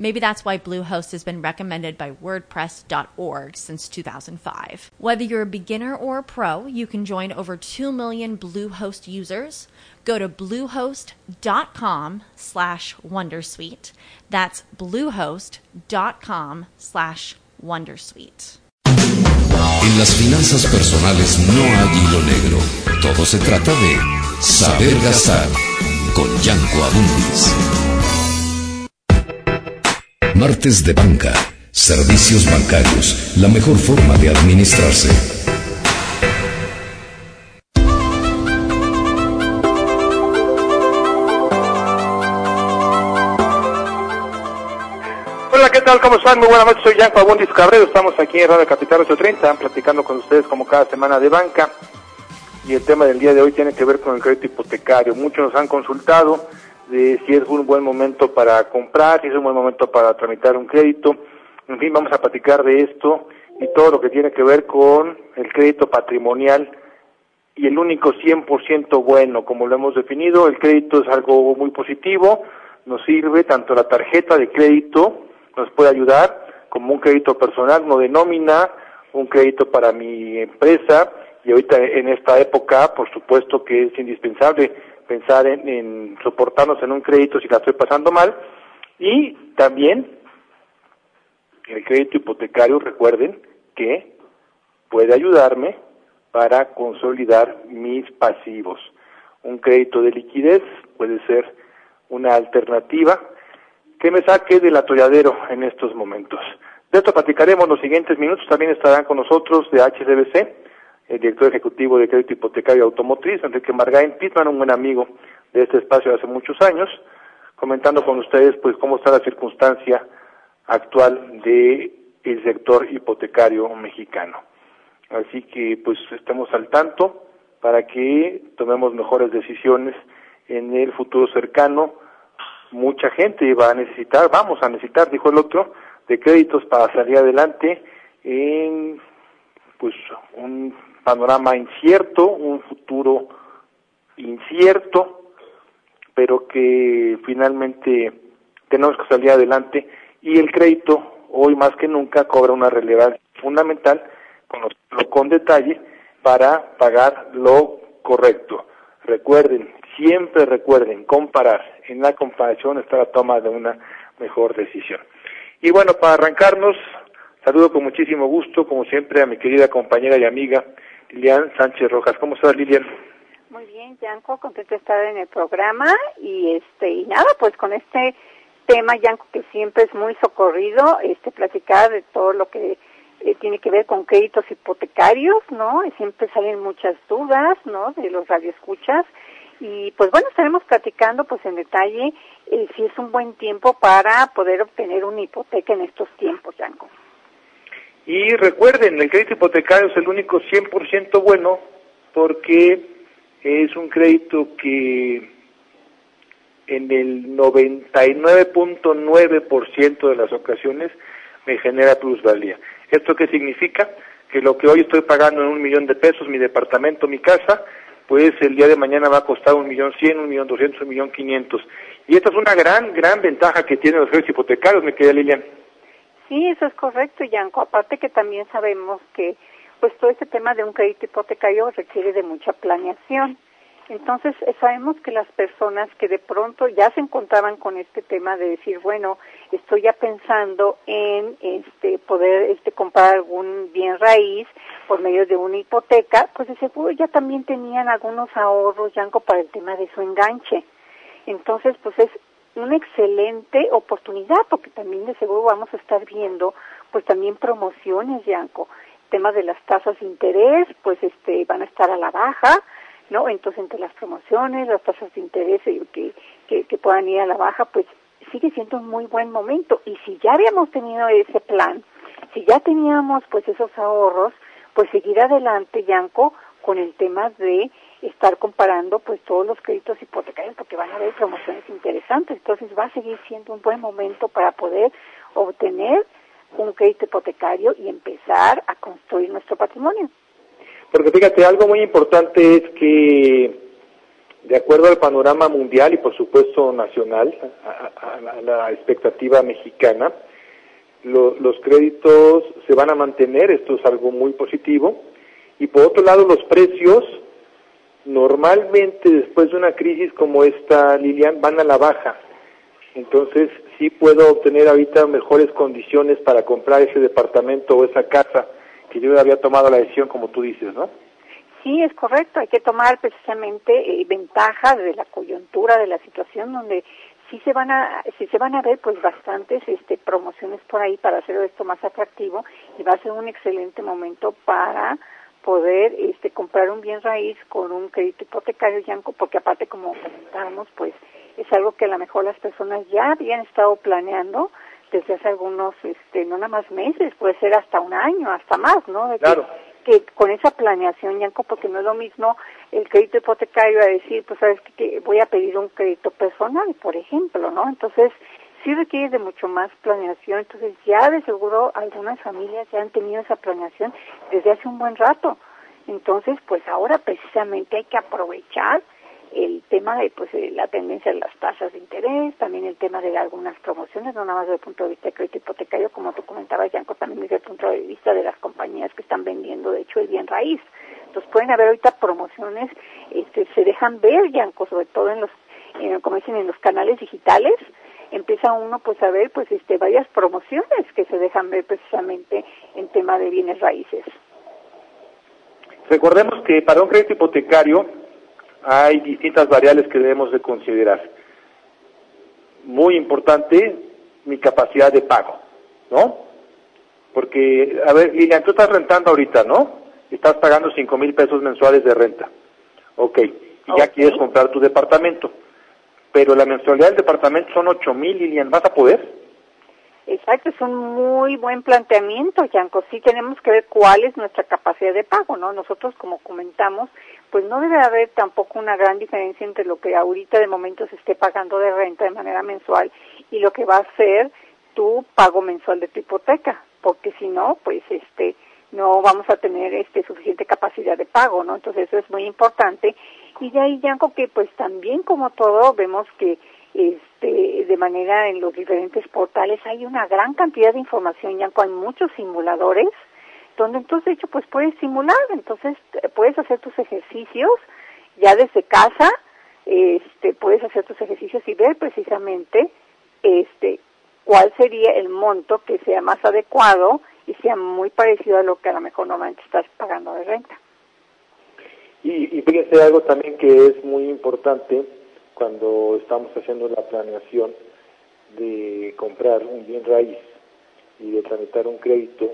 Maybe that's why Bluehost has been recommended by WordPress.org since 2005. Whether you're a beginner or a pro, you can join over 2 million Bluehost users. Go to bluehost.com slash Wondersuite. That's bluehost.com slash Wondersuite. En las finanzas personales no hay hilo negro. Todo se trata de saber gastar con Yanko Abundis. Martes de Banca. Servicios bancarios. La mejor forma de administrarse. Hola, ¿qué tal? ¿Cómo están? Muy buenas noches, soy Yanko Abundis Cabrero. Estamos aquí en Radio Capital 830, platicando con ustedes como cada semana de banca. Y el tema del día de hoy tiene que ver con el crédito hipotecario. Muchos nos han consultado de si es un buen momento para comprar, si es un buen momento para tramitar un crédito. En fin, vamos a platicar de esto y todo lo que tiene que ver con el crédito patrimonial y el único 100% bueno, como lo hemos definido. El crédito es algo muy positivo, nos sirve tanto la tarjeta de crédito, nos puede ayudar, como un crédito personal, no de nómina, un crédito para mi empresa, y ahorita en esta época, por supuesto que es indispensable pensar en, soportarnos en un crédito si la estoy pasando mal, y también el crédito hipotecario, recuerden que puede ayudarme para consolidar mis pasivos. Un crédito de liquidez puede ser una alternativa que me saque del atolladero en estos momentos. De esto platicaremos los siguientes minutos. También estarán con nosotros de HDBC, el director ejecutivo de Crédito Hipotecario Automotriz, Enrique Margain Pitman, un buen amigo de este espacio de hace muchos años, comentando con ustedes pues cómo está la circunstancia actual de el sector hipotecario mexicano. Así que pues estemos al tanto para que tomemos mejores decisiones en el futuro cercano. Mucha gente va a necesitar, vamos a necesitar, dijo el otro, de créditos para salir adelante en pues un panorama incierto, un futuro incierto, pero que finalmente tenemos que salir adelante y el crédito hoy más que nunca cobra una relevancia fundamental conozco con detalle para pagar lo correcto. Recuerden, siempre recuerden comparar. En la comparación está la toma de una mejor decisión. Y bueno, para arrancarnos, saludo con muchísimo gusto, como siempre, a mi querida compañera y amiga Lilian Sánchez Rojas. ¿Cómo estás, Lilian? Muy bien, Yanko, contento de estar en el programa y este y nada, pues con este tema, Yanko, que siempre es muy socorrido, este platicar de todo lo que eh, tiene que ver con créditos hipotecarios, ¿no? Y siempre salen muchas dudas, ¿no? De los radioescuchas. Y pues bueno, estaremos platicando pues en detalle eh, si es un buen tiempo para poder obtener una hipoteca en estos tiempos, Yanko. Y recuerden, el crédito hipotecario es el único 100% bueno porque es un crédito que en el 99.9% de las ocasiones me genera plusvalía. ¿Esto qué significa? Que lo que hoy estoy pagando en un millón de pesos, mi departamento, mi casa, pues el día de mañana va a costar un millón cien, un millón doscientos, un millón quinientos. Y esta es una gran, gran ventaja que tienen los créditos hipotecarios, me querida Lilian. Sí, eso es correcto, Yanko. Aparte que también sabemos que pues todo este tema de un crédito hipotecario requiere de mucha planeación. Entonces, eh, sabemos que las personas que de pronto ya se encontraban con este tema de decir, bueno, estoy ya pensando en este poder este comprar algún bien raíz por medio de una hipoteca, pues de seguro ya también tenían algunos ahorros, Yanko, para el tema de su enganche. Entonces, pues es una excelente oportunidad porque también de seguro vamos a estar viendo pues también promociones, Yanko. Tema de las tasas de interés, pues este van a estar a la baja, ¿no? Entonces entre las promociones, las tasas de interés que, que, que puedan ir a la baja, pues sigue siendo un muy buen momento. Y si ya habíamos tenido ese plan, si ya teníamos pues esos ahorros, pues seguir adelante, Yanko, con el tema de estar comparando pues todos los créditos hipotecarios porque van a haber promociones interesantes. Entonces va a seguir siendo un buen momento para poder obtener un crédito hipotecario y empezar a construir nuestro patrimonio. Porque fíjate, algo muy importante es que de acuerdo al panorama mundial y por supuesto nacional, a, la expectativa mexicana, los créditos se van a mantener, esto es algo muy positivo, y por otro lado los precios normalmente después de una crisis como esta, Lilian, van a la baja. Entonces sí puedo obtener ahorita mejores condiciones para comprar ese departamento o esa casa que yo había tomado la decisión como tú dices, ¿no? Sí, es correcto. Hay que tomar precisamente eh, ventaja de la coyuntura de la situación donde sí se van a sí se van a ver pues bastantes este promociones por ahí para hacer esto más atractivo y va a ser un excelente momento para poder este comprar un bien raíz con un crédito hipotecario Yanco porque aparte como comentábamos pues es algo que a lo mejor las personas ya habían estado planeando desde hace algunos este no nada más meses puede ser hasta un año hasta más no claro. que con esa planeación, Yanko, porque no es lo mismo el crédito hipotecario a decir, pues sabes que, voy a pedir un crédito personal, por ejemplo, ¿no? Entonces, sí requiere de mucho más planeación. Entonces, ya de seguro algunas familias ya han tenido esa planeación desde hace un buen rato. Entonces, pues ahora precisamente hay que aprovechar el tema de pues la tendencia de las tasas de interés, también el tema de algunas promociones, no nada más desde el punto de vista de crédito hipotecario, como tú comentabas, Yanko, también desde el punto de vista de las compañías que están vendiendo, de hecho, el bien raíz. Entonces pueden haber ahorita promociones, este, se dejan ver, Yanko, sobre todo en los, como dicen, en los canales digitales, empieza uno pues a ver pues este varias promociones que se dejan ver precisamente en tema de bienes raíces. Recordemos que para un crédito hipotecario hay distintas variables que debemos de considerar. Muy importante, mi capacidad de pago, ¿no? Porque, a ver, Lilian, tú estás rentando ahorita, ¿no? Estás pagando cinco mil pesos mensuales de renta. Ok, y ya quieres comprar tu departamento. Pero la mensualidad del departamento son ocho mil, Lilian, ¿vas a poder? Exacto, es un muy buen planteamiento, Yanko. Sí tenemos que ver cuál es nuestra capacidad de pago, ¿no? Nosotros, como comentamos, pues no debe haber tampoco una gran diferencia entre lo que ahorita de momento se esté pagando de renta de manera mensual y lo que va a ser tu pago mensual de tu hipoteca, porque si no, pues este no vamos a tener este suficiente capacidad de pago, ¿no? Entonces eso es muy importante. Y de ahí, Yanko, que pues también como todo vemos que este, de manera en los diferentes portales hay una gran cantidad de información, Yanko, hay muchos simuladores donde entonces de hecho pues puedes simular, entonces eh, puedes hacer tus ejercicios ya desde casa, este, puedes hacer tus ejercicios y ver precisamente este cuál sería el monto que sea más adecuado y sea muy parecido a lo que a lo mejor normalmente estás pagando de renta. Y, y fíjense algo también que es muy importante cuando estamos haciendo la planeación de comprar un bien raíz y de tramitar un crédito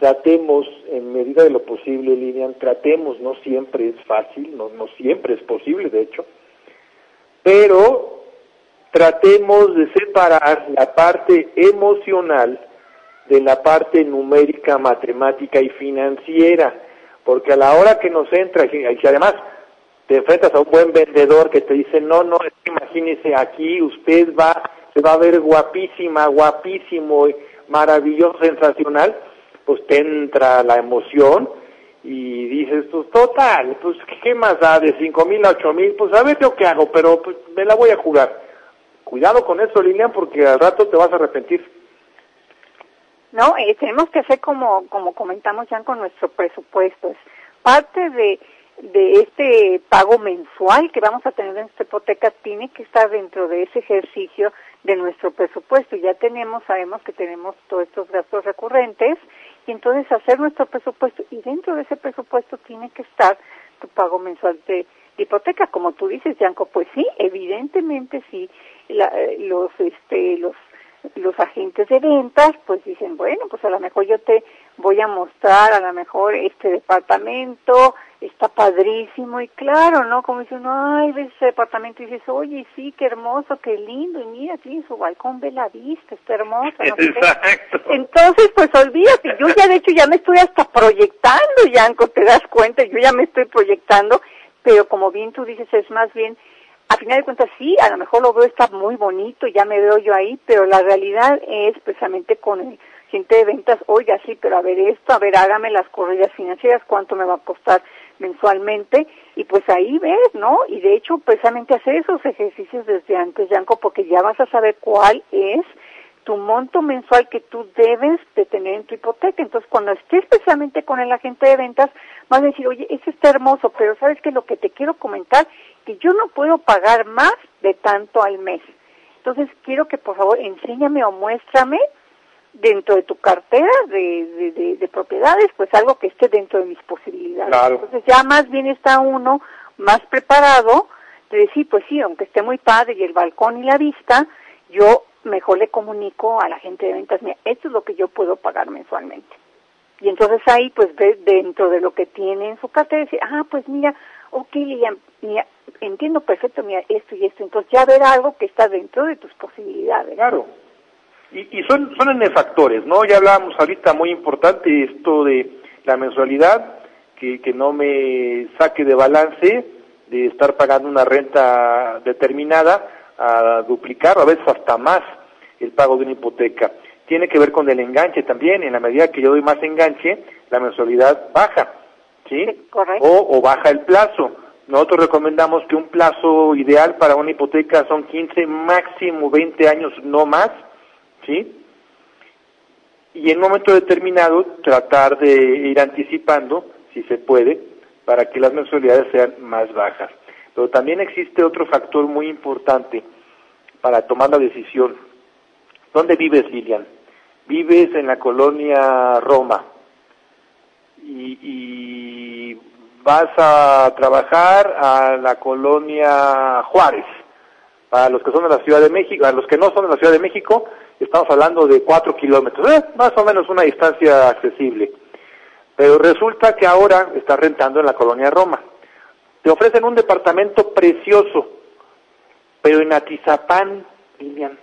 tratemos en medida de lo posible, Lilian, tratemos, no siempre es fácil, no, no siempre es posible, de hecho, pero tratemos de separar la parte emocional de la parte numérica, matemática y financiera, porque a la hora que nos entra, y si además te enfrentas a un buen vendedor que te dice, no, no, imagínese aquí, usted va, se va a ver guapísima, guapísimo, maravilloso, sensacional, pues te entra la emoción y dices, pues total, pues ¿qué más da de cinco mil a ocho mil? Pues a ver yo qué hago, pero pues me la voy a jugar. Cuidado con eso, Lilian, porque al rato te vas a arrepentir. No, eh, tenemos que hacer como, como comentamos ya con nuestro presupuesto. Es parte de, de este pago mensual que vamos a tener en esta hipoteca tiene que estar dentro de ese ejercicio de nuestro presupuesto. Ya tenemos, sabemos que tenemos todos estos gastos recurrentes y entonces hacer nuestro presupuesto y dentro de ese presupuesto tiene que estar tu pago mensual de hipoteca, como tú dices, Yanko, pues sí, evidentemente sí, la, los, este, los los agentes de ventas pues dicen, bueno, pues a lo mejor yo te voy a mostrar a lo mejor este departamento, está padrísimo y claro, ¿no? Como dicen, ay, ves ese departamento y dices, oye, sí, qué hermoso, qué lindo, y mira, sí, su balcón ve la vista, está hermoso. No Exacto. Entonces, pues olvídate, yo ya de hecho ya me estoy hasta proyectando, Yanko, te das cuenta, yo ya me estoy proyectando, pero como bien tú dices, es más bien a final de cuentas sí, a lo mejor lo veo está muy bonito, ya me veo yo ahí, pero la realidad es precisamente con el gente de ventas, oiga, sí, pero a ver esto, a ver, hágame las corridas financieras, cuánto me va a costar mensualmente, y pues ahí ves, ¿no? Y de hecho, precisamente hacer esos ejercicios desde antes, Yanko, porque ya vas a saber cuál es tu monto mensual que tú debes de tener en tu hipoteca. Entonces, cuando estés especialmente con el agente de ventas, vas a decir, oye, eso está hermoso, pero ¿sabes qué? Lo que te quiero comentar, que yo no puedo pagar más de tanto al mes. Entonces, quiero que por favor enséñame o muéstrame dentro de tu cartera de, de, de, propiedades, pues algo que esté dentro de mis posibilidades. Claro. Entonces, ya más bien está uno más preparado de decir, pues sí, aunque esté muy padre y el balcón y la vista, yo mejor le comunico a la gente de ventas, mira, esto es lo que yo puedo pagar mensualmente. Y entonces ahí, pues, ve dentro de lo que tiene en su cartera, dice, ah, pues mira, ok, Lilian, mira, entiendo perfecto, mira, esto y esto. Entonces ya ver algo que está dentro de tus posibilidades. Claro. Y, y son, son N factores, ¿no? Ya hablábamos ahorita muy importante esto de la mensualidad, que, que no me saque de balance de estar pagando una renta determinada a duplicar a veces hasta más el pago de una hipoteca. Tiene que ver con el enganche también, en la medida que yo doy más enganche, la mensualidad baja, ¿sí? Correcto. O, o baja el plazo. Nosotros recomendamos que un plazo ideal para una hipoteca son 15, máximo 20 años, no más, ¿sí? Y en un momento determinado tratar de ir anticipando, si se puede, para que las mensualidades sean más bajas. Pero también existe otro factor muy importante para tomar la decisión. ¿Dónde vives, Lilian? Vives en la colonia Roma y, y vas a trabajar a la colonia Juárez. Para los que son de la Ciudad de México, a los que no son de la Ciudad de México, estamos hablando de cuatro kilómetros, eh, más o menos una distancia accesible. Pero resulta que ahora estás rentando en la colonia Roma. Te ofrecen un departamento precioso, pero en Atizapán, Lilian.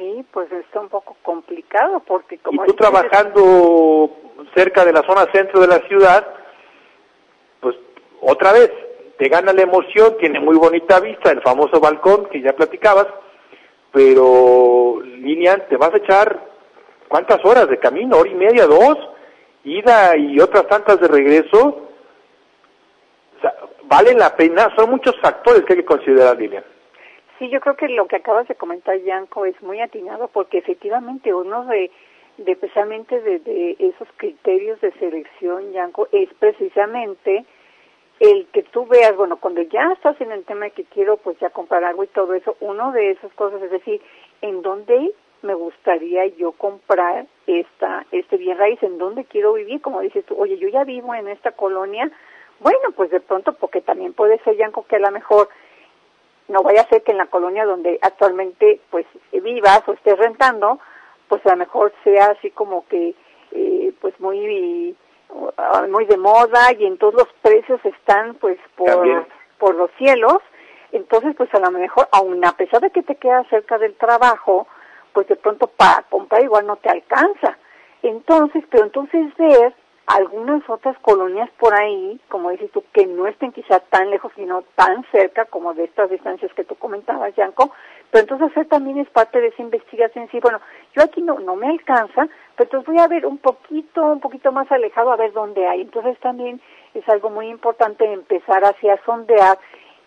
Sí, pues está un poco complicado porque como... Y tú trabajando cerca de la zona centro de la ciudad, pues otra vez, te gana la emoción, tiene muy bonita vista, el famoso balcón que ya platicabas, pero Lilian, te vas a echar cuántas horas de camino, hora y media, dos, ida y otras tantas de regreso, o sea, vale la pena, son muchos factores que hay que considerar, Lilian. Sí, yo creo que lo que acabas de comentar, Yanko, es muy atinado porque efectivamente uno de, de precisamente de, esos criterios de selección, Yanko, es precisamente el que tú veas, bueno, cuando ya estás en el tema de que quiero pues ya comprar algo y todo eso, uno de esas cosas es decir, ¿en dónde me gustaría yo comprar esta este bien raíz? ¿En dónde quiero vivir? Como dices tú, oye, yo ya vivo en esta colonia, bueno, pues de pronto, porque también puede ser, Yanko, que a lo mejor no vaya a ser que en la colonia donde actualmente pues vivas o estés rentando, pues a lo mejor sea así como que eh, pues muy muy de moda y entonces los precios están pues por También. por los cielos, entonces pues a lo mejor aun a pesar de que te quedas cerca del trabajo, pues de pronto para comprar igual no te alcanza. Entonces, pero entonces ver algunas otras colonias por ahí, como dices tú, que no estén quizá tan lejos, sino tan cerca como de estas distancias que tú comentabas, Yanko, pero entonces hacer también es parte de esa investigación, sí, bueno, yo aquí no, no me alcanza, pero entonces voy a ver un poquito, un poquito más alejado a ver dónde hay. Entonces también es algo muy importante empezar así a sondear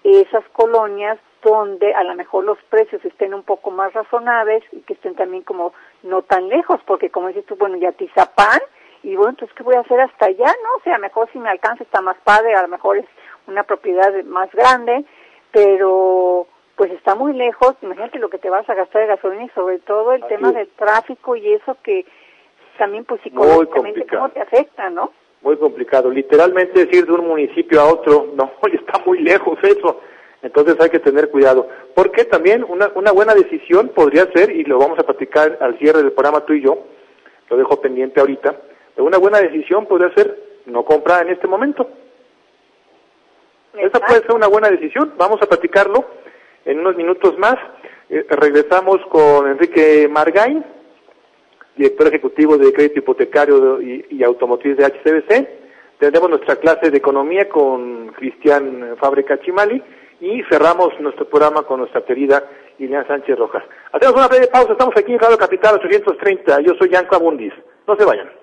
esas colonias donde a lo mejor los precios estén un poco más razonables y que estén también como no tan lejos, porque como dices tú, bueno, ya Tizapán, y bueno, entonces, ¿qué voy a hacer hasta allá? No, o sea, mejor si me alcanza está más padre, a lo mejor es una propiedad más grande, pero pues está muy lejos, imagínate lo que te vas a gastar de gasolina y sobre todo el Así tema es. del tráfico y eso que también pues psicológicamente cómo te afecta, ¿no? muy complicado. Literalmente decir de un municipio a otro, no, está muy lejos eso. Entonces hay que tener cuidado. Porque también una, una buena decisión podría ser, y lo vamos a platicar al cierre del programa tú y yo, lo dejo pendiente ahorita, una buena decisión podría ser no comprar en este momento. Esa puede ser una buena decisión. Vamos a platicarlo en unos minutos más. Eh, regresamos con Enrique Margain, director ejecutivo de crédito hipotecario y, automotriz de HCBC. Tendremos nuestra clase de economía con Cristian Fábrica Chimali y cerramos nuestro programa con nuestra querida Ileana Sánchez Rojas. Hacemos una breve pausa, estamos aquí en Radio Capital 830, yo soy Yanko Abundis. No se vayan.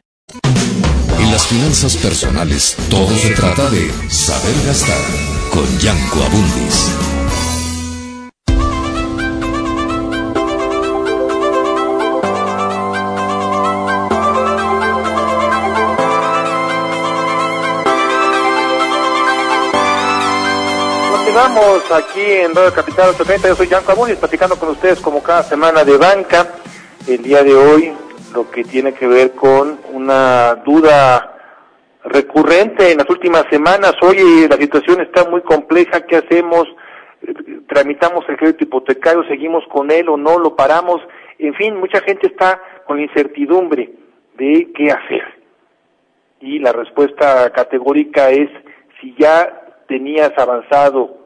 En las finanzas personales, todo se trata de saber gastar con Yanko Abundis. Continuamos aquí en Radio Capital 830, yo soy Yanko Abundis, platicando con ustedes como cada semana de banca. El día de hoy lo que tiene que ver con una duda recurrente en las últimas semanas. Oye, la situación está muy compleja, ¿qué hacemos? ¿Tramitamos el crédito hipotecario? ¿Seguimos con él o no? ¿Lo paramos? En fin, mucha gente está con la incertidumbre de qué hacer. Y la respuesta categórica es, si ya tenías avanzado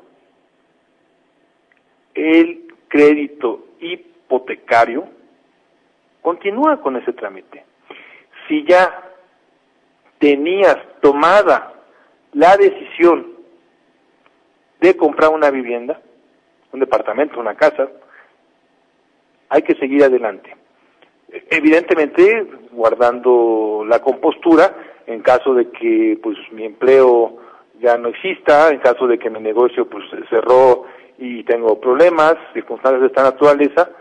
el crédito hipotecario, continúa con ese trámite. Si ya tenías tomada la decisión de comprar una vivienda, un departamento, una casa, hay que seguir adelante. Evidentemente, guardando la compostura, en caso de que pues mi empleo ya no exista, en caso de que mi negocio pues cerró y tengo problemas, circunstancias de esta naturaleza,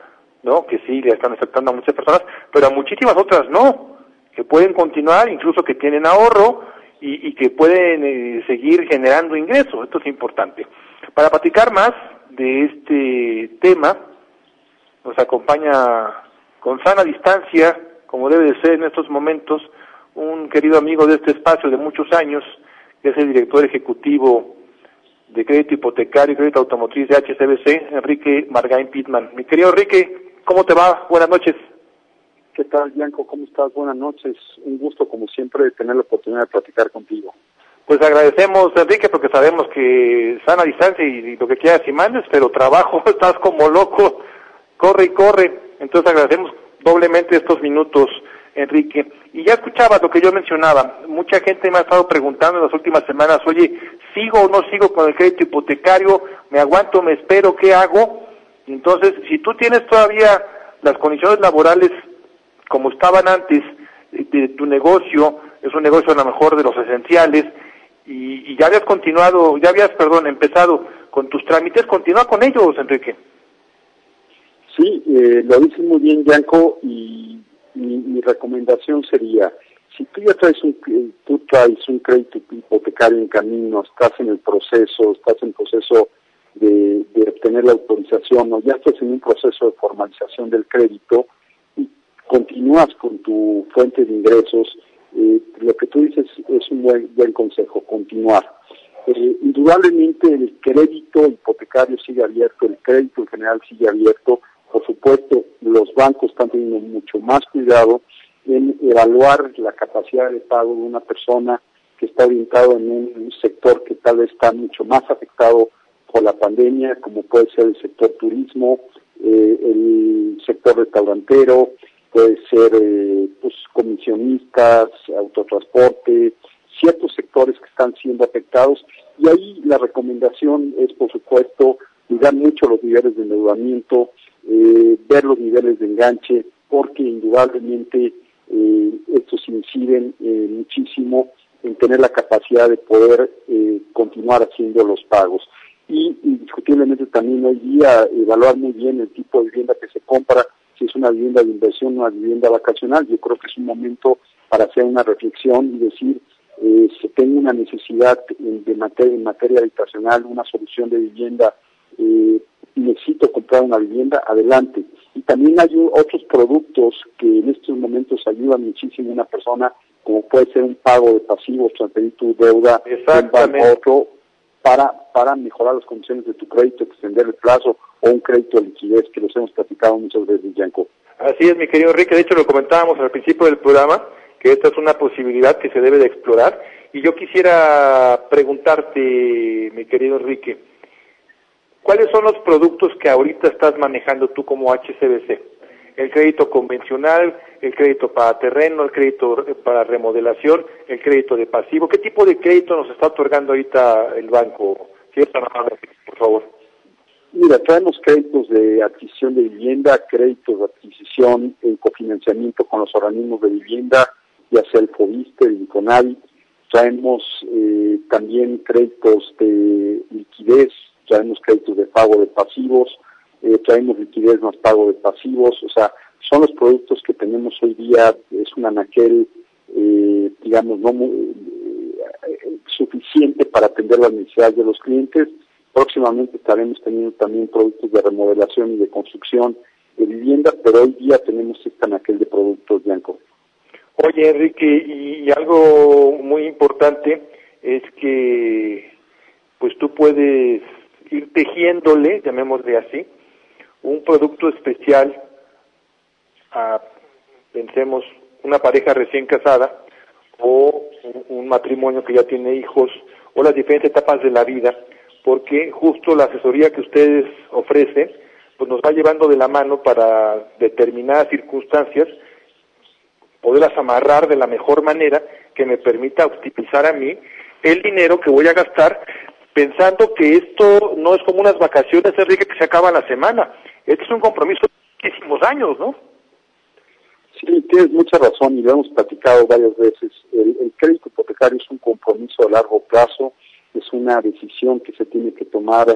¿no? Que sí le están afectando a muchas personas, pero a muchísimas otras no, que pueden continuar, incluso que tienen ahorro y, y que pueden eh, seguir generando ingresos. Esto es importante. Para platicar más de este tema, nos acompaña con sana distancia, como debe de ser en estos momentos, un querido amigo de este espacio de muchos años, que es el director ejecutivo de crédito hipotecario y crédito automotriz de HCBC, Enrique Margain Pitman. Mi querido Enrique, ¿Cómo te va? Buenas noches. ¿Qué tal, Bianco? ¿Cómo estás? Buenas noches. Un gusto, como siempre, tener la oportunidad de platicar contigo. Pues agradecemos, Enrique, porque sabemos que sana distancia y, lo que quieras y mandes, pero trabajo, estás como loco, corre y corre. Entonces agradecemos doblemente estos minutos, Enrique. Y ya escuchaba lo que yo mencionaba. Mucha gente me ha estado preguntando en las últimas semanas, oye, ¿sigo o no sigo con el crédito hipotecario? ¿Me aguanto, me espero, qué hago? Entonces, si tú tienes todavía las condiciones laborales como estaban antes de tu negocio, es un negocio a lo mejor de los esenciales, y, ya habías continuado, ya habías, perdón, empezado con tus trámites, continúa con ellos, Enrique. Sí, eh, lo dices muy bien, Bianco, y mi, recomendación sería, si tú ya traes un, tú traes un crédito hipotecario en camino, estás en el proceso, estás en proceso de, de obtener la autorización o ya estás en un proceso de formalización del crédito y continúas con tu fuente de ingresos, eh, lo que tú dices es un buen, buen consejo, continuar. Eh, indudablemente el crédito hipotecario sigue abierto, el crédito en general sigue abierto. Por supuesto, los bancos están teniendo mucho más cuidado en evaluar la capacidad de pago de una persona que está orientado en un sector que tal vez está mucho más afectado por la pandemia, como puede ser el sector turismo, eh, el sector restaurantero, puede ser eh, pues, comisionistas, autotransporte, ciertos sectores que están siendo afectados y ahí la recomendación es por supuesto cuidar mucho los niveles de endeudamiento, eh, ver los niveles de enganche, porque indudablemente eh, estos inciden muchísimo en tener la capacidad de poder continuar haciendo los pagos. Y indiscutiblemente también hoy día evaluar muy bien el tipo de vivienda que se compra, si es una vivienda de inversión o una vivienda vacacional. Yo creo que es un momento para hacer una reflexión y decir, eh, si tengo una necesidad de materia, en materia habitacional, una solución de vivienda, eh, necesito comprar una vivienda, adelante. Y también hay otros productos que en estos momentos ayudan muchísimo a una persona, como puede ser un pago de pasivos, transferir tu deuda de un banco a otro, para, para mejorar las condiciones de tu crédito, extender el plazo o un crédito de liquidez, que los hemos platicado muchas veces, Yanko. Así es, mi querido Enrique. De hecho, lo comentábamos al principio del programa, que esta es una posibilidad que se debe de explorar. Y yo quisiera preguntarte, mi querido Enrique, ¿cuáles son los productos que ahorita estás manejando tú como HCBC? El crédito convencional, el crédito para terreno, el crédito para remodelación, el crédito de pasivo. ¿Qué tipo de crédito nos está otorgando ahorita el banco? Si por favor. Mira, traemos créditos de adquisición de vivienda, créditos de adquisición en cofinanciamiento con los organismos de vivienda, ya sea el FOBISTE, el INCONAVI. Traemos eh, también créditos de liquidez, traemos créditos de pago de pasivos, eh, traemos liquidez más pago de pasivos, o sea, son los productos que tenemos hoy día, es un anaquel, eh, digamos, no muy, eh, suficiente para atender las necesidades de los clientes. Próximamente estaremos teniendo también productos de remodelación y de construcción de vivienda, pero hoy día tenemos este anaquel de productos, Bianco. Oye, Enrique, y, algo muy importante es que pues tú puedes ir tejiéndole, llamémosle así, un producto especial a, pensemos, una pareja recién casada o un, matrimonio que ya tiene hijos o las diferentes etapas de la vida, porque justo la asesoría que ustedes ofrecen pues nos va llevando de la mano para determinadas circunstancias poderlas amarrar de la mejor manera que me permita optimizar a mí el dinero que voy a gastar pensando que esto no es como unas vacaciones, Enrique, que se acaba la semana. Esto es un compromiso de muchísimos años, ¿no? Sí, tienes mucha razón y lo hemos platicado varias veces. El, crédito hipotecario es un compromiso a largo plazo, es una decisión que se tiene que tomar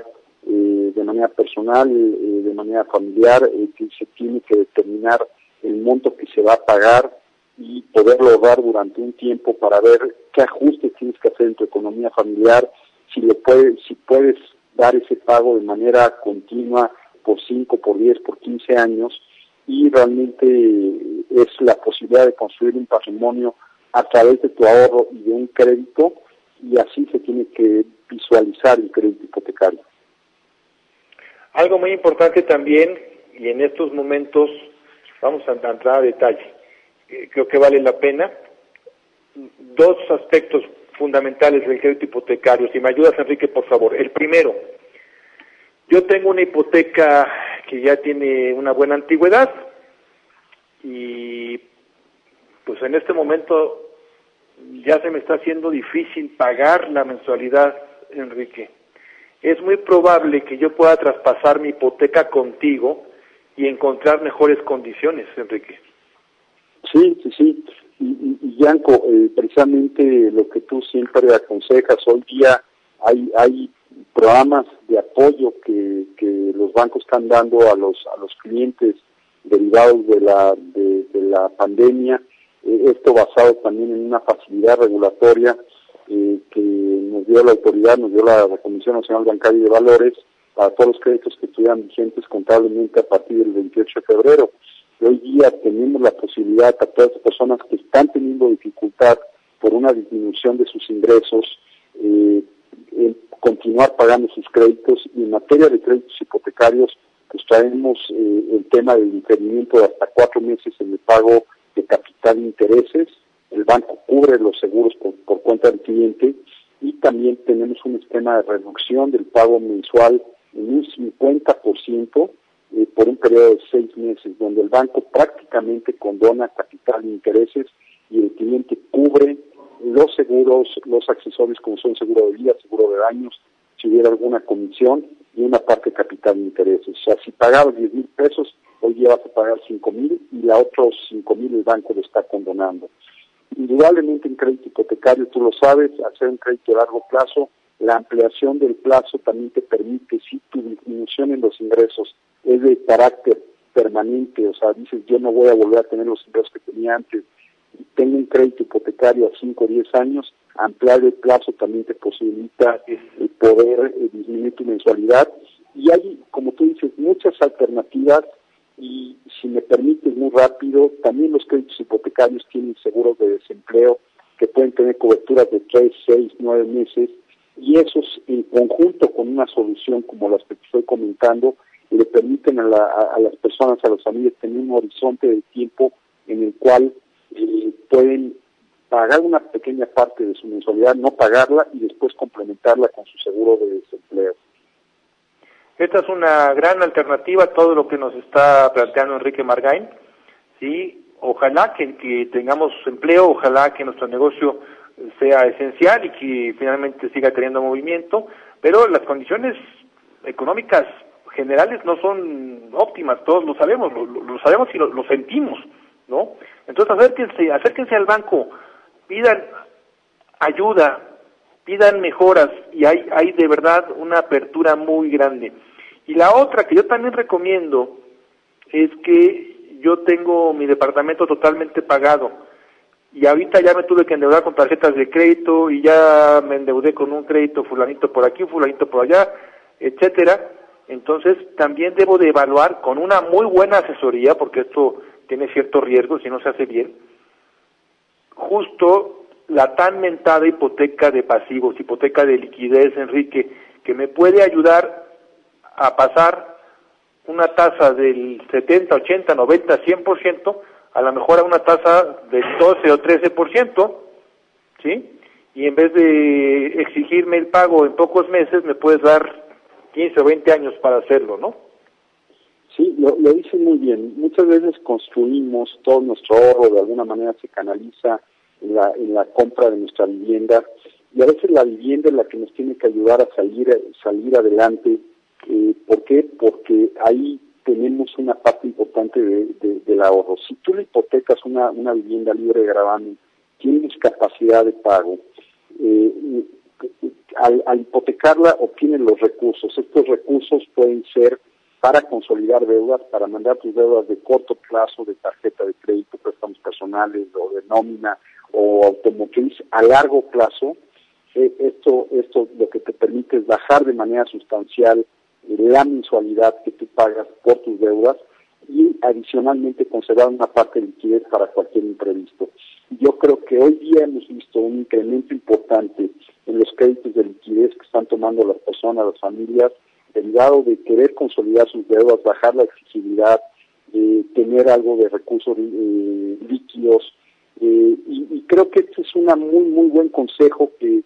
eh, de manera personal, eh, de manera familiar, eh, que se tiene que determinar el monto que se va a pagar y poderlo dar durante un tiempo para ver qué ajustes tienes que hacer en tu economía familiar, si lo puedes, si puedes dar ese pago de manera continua por 5, por 10, por 15 años y realmente es la posibilidad de construir un patrimonio a través de tu ahorro y de un crédito y así se tiene que visualizar el crédito hipotecario. Algo muy importante también, y en estos momentos vamos a entrar a detalle, eh, creo que vale la pena, dos aspectos fundamentales del crédito hipotecario. Si me ayudas, Enrique, por favor. El primero, yo tengo una hipoteca que ya tiene una buena antigüedad y pues en este momento ya se me está haciendo difícil pagar la mensualidad, Enrique. Es muy probable que yo pueda traspasar mi hipoteca contigo y encontrar mejores condiciones, Enrique. Sí, sí, sí. Y, y, Yanko, eh, precisamente lo que tú siempre aconsejas, hoy día hay, hay programas de apoyo que, que los bancos están dando a los, a los clientes derivados de la, de, la pandemia, eh, esto basado también en una facilidad regulatoria eh, que nos dio la autoridad, nos dio la, la Comisión Nacional Bancaria de Valores, para todos los créditos que estuvieran vigentes contablemente a partir del 28 de febrero. hoy día tenemos la posibilidad a todas las personas que están teniendo dificultad por una disminución de sus ingresos, eh, continuar pagando sus créditos y en materia de créditos hipotecarios pues traemos eh, el tema del diferimiento de hasta cuatro meses en el pago de capital e intereses, el banco cubre los seguros por, por cuenta del cliente y también tenemos un esquema de reducción del pago mensual en un 50% eh, por un periodo de seis meses, donde el banco prácticamente condona capital e intereses y el cliente cubre los seguros, los accesorios como son seguro de vida, seguro de daños, si hubiera alguna comisión y una parte capital e intereses. O sea, si pagabas 10 mil pesos, hoy día vas a pagar 5 mil y la otros 5 mil el banco lo está condonando. Indudablemente en crédito hipotecario, tú lo sabes, hacer un crédito a largo plazo la ampliación del plazo también te permite, si tu disminución en los ingresos es de carácter permanente, o sea, dices yo no voy a volver a tener los ingresos que tenía antes, tengo un crédito hipotecario a 5 o 10 años, ampliar el plazo también te posibilita el poder eh, disminuir tu mensualidad. Y hay, como tú dices, muchas alternativas y si me permites muy rápido, también los créditos hipotecarios tienen seguros de desempleo que pueden tener coberturas de 3, 6, 9 meses y esos en conjunto con una solución como las que estoy comentando le permiten a, las personas, a las familias tener un horizonte de tiempo en el cual eh, pueden pagar una pequeña parte de su mensualidad, no pagarla y después complementarla con su seguro de desempleo. Esta es una gran alternativa a todo lo que nos está planteando Enrique Margain. Sí, ojalá que, que tengamos empleo, ojalá que nuestro negocio sea esencial y que finalmente siga teniendo movimiento, pero las condiciones económicas generales no son óptimas, todos lo sabemos, lo, sabemos y lo, sentimos, ¿no? Entonces acérquense, acérquense al banco, pidan ayuda, pidan mejoras y hay, hay de verdad una apertura muy grande. Y la otra que yo también recomiendo es que yo tengo mi departamento totalmente pagado y ahorita ya me tuve que endeudar con tarjetas de crédito y ya me endeudé con un crédito fulanito por aquí, fulanito por allá, etcétera. Entonces también debo de evaluar con una muy buena asesoría, porque esto tiene cierto riesgo si no se hace bien, justo la tan mentada hipoteca de pasivos, hipoteca de liquidez, Enrique, que me puede ayudar a pasar una tasa del 70, 80, 90, 100% a lo mejor a una tasa del 12 o 13%, ¿sí? Y en vez de exigirme el pago en pocos meses, me puedes dar 15 o 20 años para hacerlo, ¿no? Sí, lo, lo dice muy bien. Muchas veces construimos todo nuestro ahorro, de alguna manera se canaliza en la, en la compra de nuestra vivienda y a veces la vivienda es la que nos tiene que ayudar a salir, salir adelante. Eh, ¿Por qué? Porque ahí tenemos una parte importante de, del ahorro. Si tú le hipotecas una, una vivienda libre de gravamen, tienes capacidad de pago, eh, al, al, hipotecarla obtienes los recursos. Estos recursos pueden ser para consolidar deudas, para mandar tus deudas de corto plazo, de tarjeta de crédito, préstamos personales o de nómina o automotriz a largo plazo. Eh, esto, esto lo que te permite es bajar de manera sustancial la mensualidad que tú pagas por tus deudas y adicionalmente conservar una parte de liquidez para cualquier imprevisto. Yo creo que hoy día hemos visto un incremento importante en los créditos de liquidez que están tomando las personas, las familias, derivado de querer consolidar sus deudas, bajar la exigibilidad, eh, tener algo de recursos eh, líquidos. Eh, y, y, creo que este es un muy, muy buen consejo que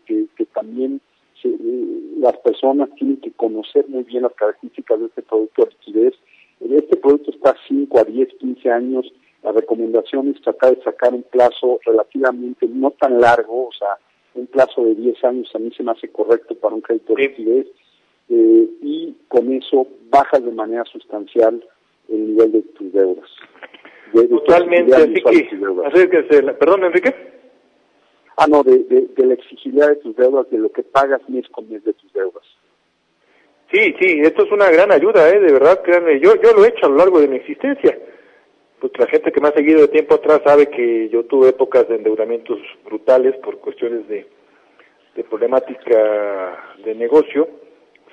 personas tienen que conocer muy bien las características de este producto de liquidez. Este producto está 5 a 10, 15 años. La recomendación es tratar de sacar un plazo relativamente no tan largo, o sea, un plazo de 10 años a mí se me hace correcto para un crédito de liquidez eh, y con eso bajas de manera sustancial el nivel de tus deudas. Totalmente, así que, perdón Enrique. Ah, no, de, de, la exigibilidad de tus deudas, de lo que pagas mes con mes de tus deudas. Sí, sí, esto es una gran ayuda, ¿eh? de verdad, créanme, yo, yo lo he hecho a lo largo de mi existencia. Pues la gente que me ha seguido de tiempo atrás sabe que yo tuve épocas de endeudamientos brutales por cuestiones de, de problemática de negocio,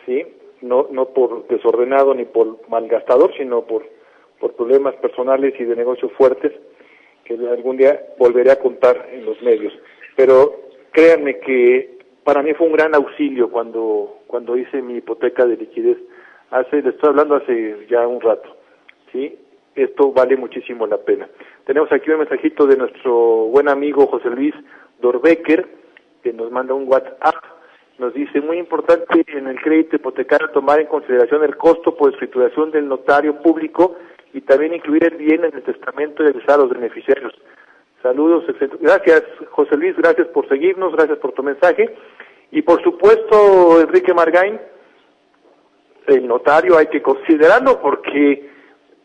¿sí? No, no por desordenado ni por malgastador, sino por, por problemas personales y de negocio fuertes que algún día volveré a contar en los medios. Pero créanme que para mí fue un gran auxilio cuando, cuando hice mi hipoteca de liquidez. Hace, le estoy hablando hace ya un rato, ¿sí? Esto vale muchísimo la pena. Tenemos aquí un mensajito de nuestro buen amigo José Luis Dorbecker, que nos manda un WhatsApp. Nos dice, muy importante en el crédito hipotecario tomar en consideración el costo por escrituración del notario público y también incluir el bien en el testamento y avisar a los beneficiarios. Saludos, gracias José Luis, gracias por seguirnos, gracias por tu mensaje. Y por supuesto, Enrique Margain, el notario hay que considerarlo porque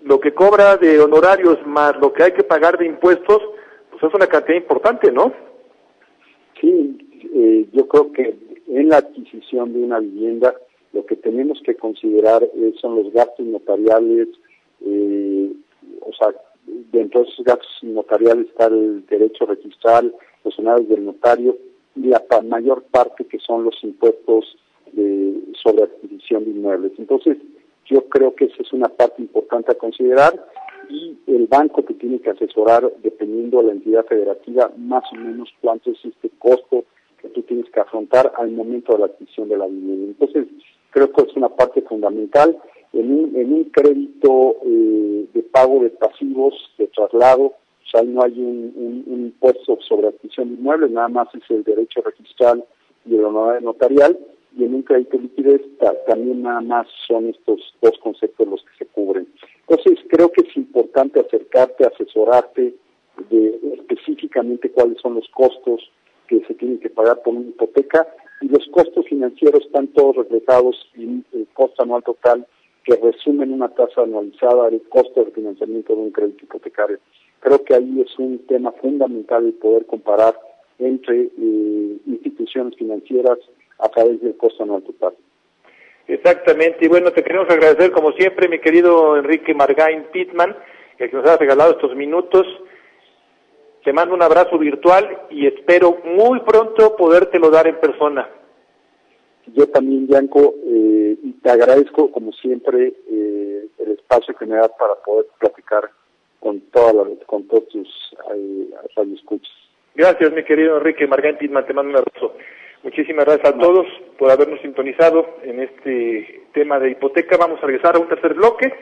lo que cobra de honorarios más lo que hay que pagar de impuestos, pues es una cantidad importante, ¿no? Sí, eh, yo creo que en la adquisición de una vivienda lo que tenemos que considerar son los gastos notariales, eh, o sea, dentro de esos gastos notariales está el derecho registral, los honores del notario y la mayor parte que son los impuestos de, sobre adquisición de inmuebles. Entonces, yo creo que esa es una parte importante a considerar y el banco que tiene que asesorar, dependiendo de la entidad federativa, más o menos cuánto es este costo tú tienes que afrontar al momento de la adquisición de la vivienda. Entonces, creo que es una parte fundamental en un, en un crédito eh, de pago de pasivos, de traslado, o sea, no hay un, un, impuesto sobre adquisición de inmuebles, nada más es el derecho registral y el honorario notarial, y en un crédito de liquidez también nada más son estos dos conceptos los que se cubren. Entonces, creo que es importante acercarte, asesorarte de específicamente cuáles son los costos que se tienen que pagar por una hipoteca y los costos financieros están todos reflejados en el costo anual total que resumen una tasa anualizada del costo de financiamiento de un crédito hipotecario. Creo que ahí es un tema fundamental el poder comparar entre eh, instituciones financieras a través del costo anual total. Exactamente, y bueno, te queremos agradecer como siempre, mi querido Enrique Margain Pitman, que nos ha regalado estos minutos. Te mando un abrazo virtual y espero muy pronto podértelo dar en persona. Yo también, Bianco, eh, te agradezco, como siempre, eh, el espacio que me das para poder platicar con, toda con todos tus eh, escuchas. Gracias, mi querido Enrique Marganti, te mando un abrazo. Muchísimas gracias a todos por habernos sintonizado en este tema de hipoteca. Vamos a regresar a un tercer bloque.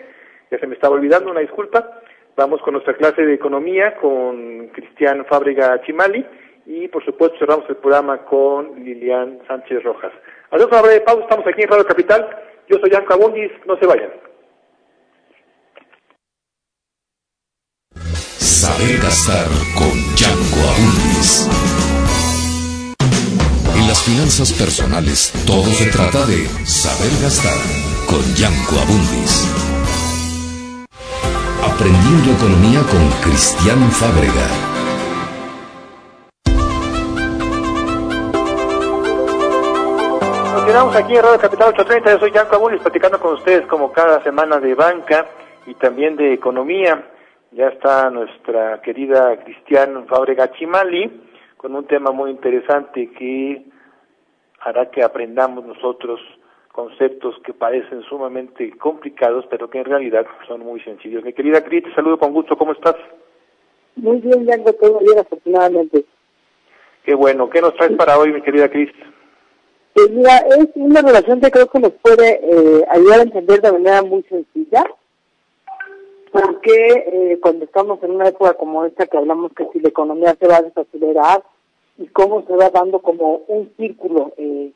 Ya se me estaba olvidando, una disculpa. Vamos con nuestra clase de economía con Cristian Fábrega Chimali y por supuesto cerramos el programa con Lilian Sánchez Rojas. Adiós, una breve pausa, estamos aquí en Radio Capital. Yo soy Yanko Abundis, no se vayan. Saber gastar con Yanko Abundis. En las finanzas personales, todo se trata de saber gastar con Yanko Abundis. Aprendiendo economía con Cristian Fábrega. Continuamos aquí en Radio Capital 830, yo soy Yanko Abulis platicando con ustedes como cada semana de banca y también de economía. Ya está nuestra querida Cristian Fábrega Chimali con un tema muy interesante que hará que aprendamos nosotros conceptos que parecen sumamente complicados, pero que en realidad son muy sencillos. Mi querida Cris, te saludo con gusto, ¿cómo estás? Muy bien, Yanko, todo bien, afortunadamente. Qué bueno, ¿qué nos traes para hoy, mi querida Cris? Pues mira, es una relación que creo que nos puede eh, ayudar a entender de manera muy sencilla, porque eh, cuando estamos en una época como esta que hablamos que si la economía se va a desacelerar y cómo se va dando como un círculo eh,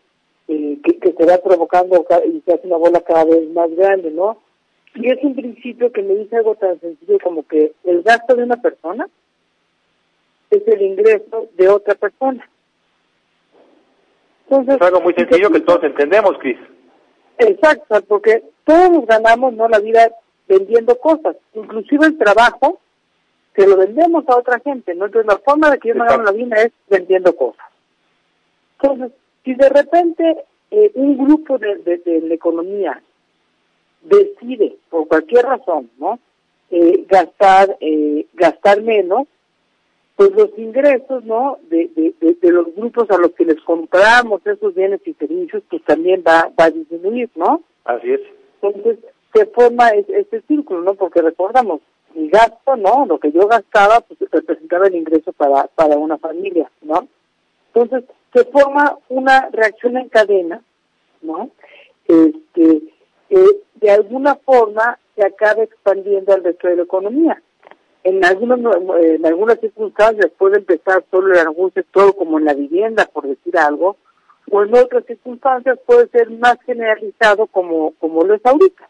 eh, que, que, se va provocando y se hace una bola cada vez más grande, ¿no? Y es un principio que me dice algo tan sencillo como que el gasto de una persona es el ingreso de otra persona. Entonces, es algo muy sencillo que todos entendemos, Cris. Exacto, porque todos ganamos no la vida vendiendo cosas, inclusive el trabajo, que lo vendemos a otra gente, ¿no? Entonces la forma de que yo me gano la vida es vendiendo cosas. Entonces, si de repente eh, un grupo de, de, la economía decide, por cualquier razón, ¿no? Eh, gastar, eh, gastar menos, pues los ingresos, ¿no? De, de, de, los grupos a los que les compramos esos bienes y servicios, pues también va, va a disminuir, ¿no? Así es. Entonces, se forma este círculo, ¿no? Porque recordamos, mi gasto, ¿no? Lo que yo gastaba, pues representaba el ingreso para, para una familia, ¿no? Entonces, se forma una reacción en cadena, ¿no? Este, eh, de alguna forma se acaba expandiendo al resto de la economía en algunas, en algunas circunstancias puede empezar solo en algún sector como en la vivienda, por decir algo, o en otras circunstancias puede ser más generalizado como, como lo es ahorita.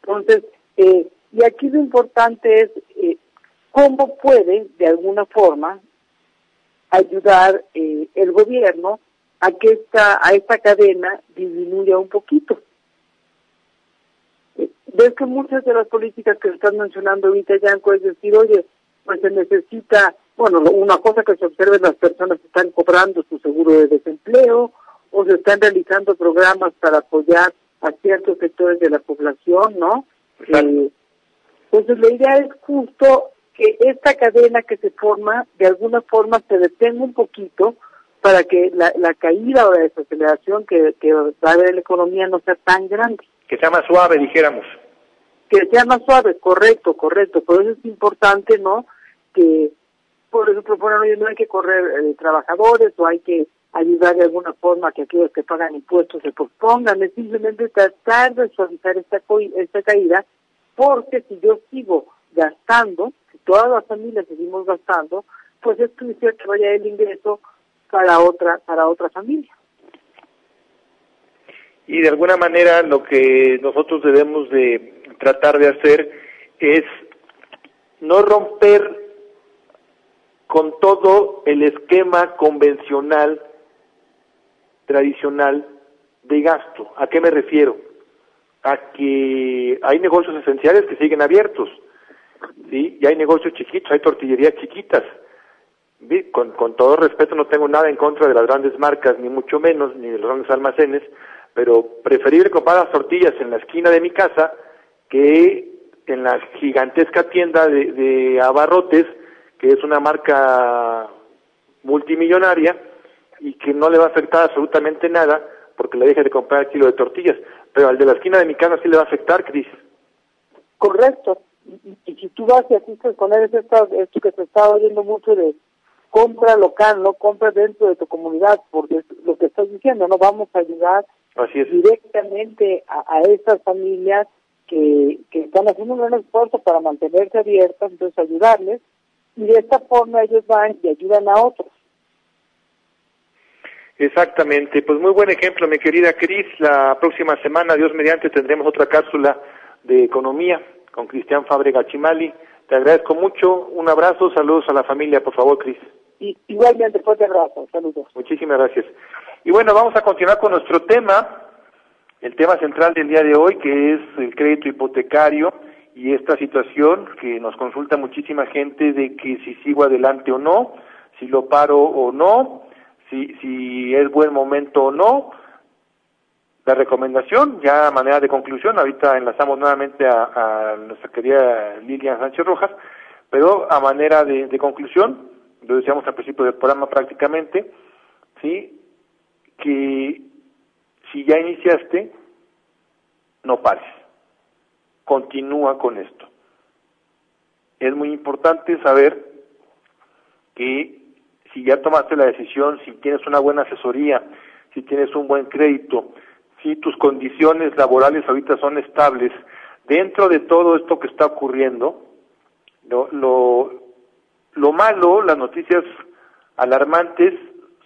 Entonces, eh, y aquí lo importante es eh, cómo puede, de alguna forma, ayudar eh, el gobierno a que esta, a esta cadena disminuya un poquito ves que muchas de las políticas que están mencionando ahorita, Yanko, es decir, oye, pues se necesita, bueno, una cosa que se observa es las personas que están cobrando su seguro de desempleo o se están realizando programas para apoyar a ciertos sectores de la población, ¿no? Eh, entonces la idea es justo que esta cadena que se forma de alguna forma se detenga un poquito para que la, la caída o la desaceleración que, que va a haber en la economía no sea tan grande. Que sea más suave, dijéramos que sea más suave, correcto, correcto. Por eso es importante, ¿no? Que, por ejemplo, bueno, no hay que correr eh, trabajadores o hay que ayudar de alguna forma a que aquellos que pagan impuestos se pospongan, es simplemente tratar de suavizar esta, esta caída, porque si yo sigo gastando, si todas las familias seguimos gastando, pues es crucial que vaya el ingreso para otra, para otra familia. Y de alguna manera lo que nosotros debemos de tratar de hacer es no romper con todo el esquema convencional, tradicional de gasto. ¿A qué me refiero? A que hay negocios esenciales que siguen abiertos, ¿sí? Y hay negocios chiquitos, hay tortillerías chiquitas. Con, con todo respeto no tengo nada en contra de las grandes marcas, ni mucho menos, ni de los grandes almacenes, pero preferible comprar las tortillas en la esquina de mi casa que en la gigantesca tienda de, abarrotes, que es una marca multimillonaria y que no le va a afectar absolutamente nada porque le deje de comprar el kilo de tortillas, pero al de la esquina de mi casa sí le va a afectar, Cris. Correcto. Y, si tú vas y asistes con él, es esto, esto que se está oyendo mucho de compra local, no compra dentro de tu comunidad, porque lo que estás diciendo, no vamos a ayudar directamente a, a estas familias que, están haciendo un gran esfuerzo para mantenerse abiertas, entonces ayudarles, y de esta forma ellos van y ayudan a otros. Exactamente, pues muy buen ejemplo, mi querida Cris. La próxima semana, Dios mediante, tendremos otra cápsula de economía con Cristian Fábrega Chimali. Te agradezco mucho, un abrazo, saludos a la familia, por favor, Cris. Y, igualmente, fuerte abrazo, saludos. Muchísimas gracias. Y bueno, vamos a continuar con nuestro tema, el tema central del día de hoy, que es el crédito hipotecario y esta situación que nos consulta muchísima gente de que si sigo adelante o no, si lo paro o no, si, si es buen momento o no. La recomendación, ya a manera de conclusión, ahorita enlazamos nuevamente a, nuestra querida Lilian Sánchez Rojas, pero a manera de, de conclusión, lo decíamos al principio del programa prácticamente, sí, que si ya iniciaste, no pares. Continúa con esto. Es muy importante saber que si ya tomaste la decisión, si tienes una buena asesoría, si tienes un buen crédito, si tus condiciones laborales ahorita son estables, dentro de todo esto que está ocurriendo, lo, lo, lo malo, las noticias alarmantes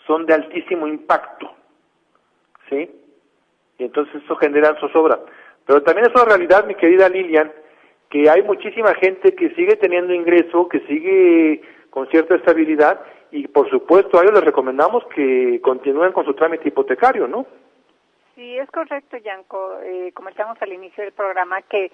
son de altísimo impacto. ¿sí? Y entonces eso genera zozobra. Pero también es una realidad, mi querida Lilian, que hay muchísima gente que sigue teniendo ingreso, que sigue con cierta estabilidad y por supuesto a ellos les recomendamos que continúen con su trámite hipotecario, ¿no? Sí, es correcto, Yanko. Eh, comentamos al inicio del programa que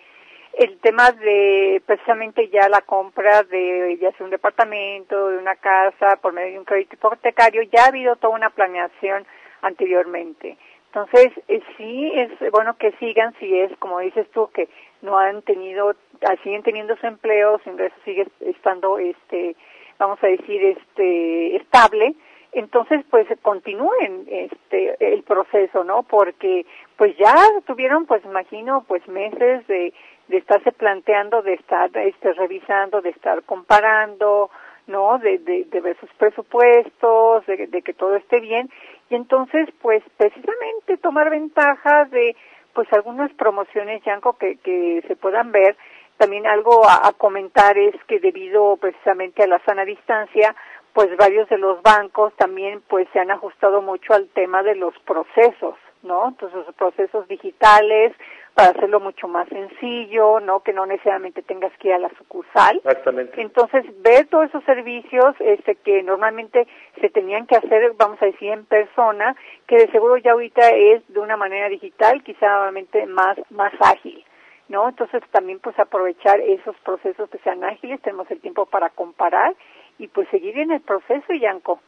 el tema de precisamente ya la compra de ya sea un departamento, de una casa por medio de un crédito hipotecario, ya ha habido toda una planeación anteriormente. Entonces, eh, sí es bueno que sigan, si es como dices tú, que no han tenido, ah, siguen teniendo su empleo, su ingreso sigue estando, este, vamos a decir, este, estable, entonces pues continúen este el proceso no porque pues ya tuvieron pues imagino pues meses de de estarse planteando de estar este revisando de estar comparando no de, de, de ver sus presupuestos de, de que todo esté bien. Y entonces pues precisamente tomar ventaja de pues algunas promociones Yanko que que se puedan ver. También algo a, a comentar es que debido precisamente a la sana distancia pues varios de los bancos también pues se han ajustado mucho al tema de los procesos, ¿no? Entonces los procesos digitales para hacerlo mucho más sencillo, ¿no? Que no necesariamente tengas que ir a la sucursal. Exactamente. Entonces, ver todos esos servicios este que normalmente se tenían que hacer, vamos a decir, en persona, que de seguro ya ahorita es de una manera digital, quizá nuevamente más más ágil. ¿No? Entonces también pues aprovechar esos procesos que sean ágiles, tenemos el tiempo para comparar y pues seguir en el proceso, Yanko.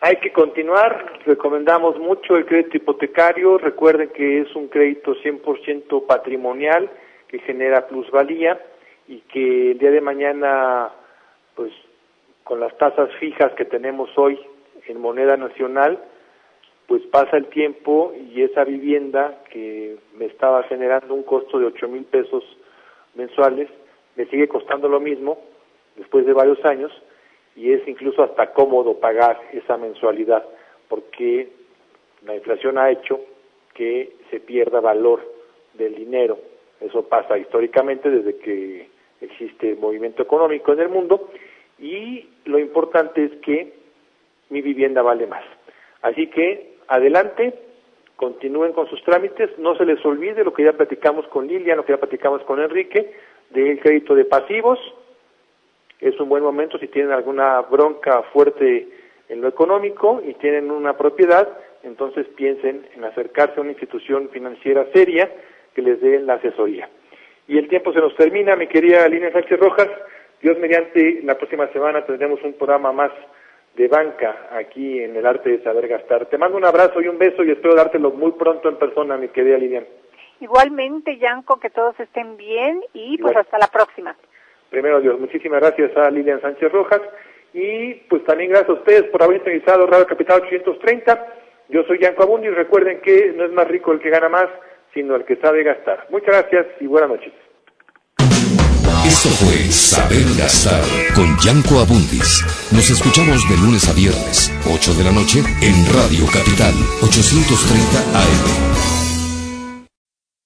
Hay que continuar, recomendamos mucho el crédito hipotecario, recuerden que es un crédito 100% patrimonial que genera plusvalía y que el día de mañana, pues con las tasas fijas que tenemos hoy en moneda nacional, pues pasa el tiempo y esa vivienda que me estaba generando un costo de ocho mil pesos mensuales, me sigue costando lo mismo después de varios años y es incluso hasta cómodo pagar esa mensualidad porque la inflación ha hecho que se pierda valor del dinero. Eso pasa históricamente desde que existe movimiento económico en el mundo y lo importante es que mi vivienda vale más. Así que adelante, continúen con sus trámites, no se les olvide lo que ya platicamos con Lilian, lo que ya platicamos con Enrique, del crédito de pasivos, es un buen momento si tienen alguna bronca fuerte en lo económico y tienen una propiedad, entonces piensen en acercarse a una institución financiera seria que les dé la asesoría. Y el tiempo se nos termina, mi querida Línea Sánchez Rojas. Dios mediante, la próxima semana tendremos un programa más de banca aquí en el arte de saber gastar. Te mando un abrazo y un beso y espero dártelo muy pronto en persona, mi querida Lilian. Igualmente, Yanko, que todos estén bien y pues hasta la próxima. Primero Dios, muchísimas gracias a Lilian Sánchez Rojas y pues también gracias a ustedes por haber utilizado Radio Capital 830. Yo soy Yanko Abundi y recuerden que no es más rico el que gana más, sino el que sabe gastar. Muchas gracias y buenas noches. Esto fue Saber Gastar con Yanko Abundis. Nos escuchamos de lunes a viernes, 8 de la noche, en Radio Capital 830 AM.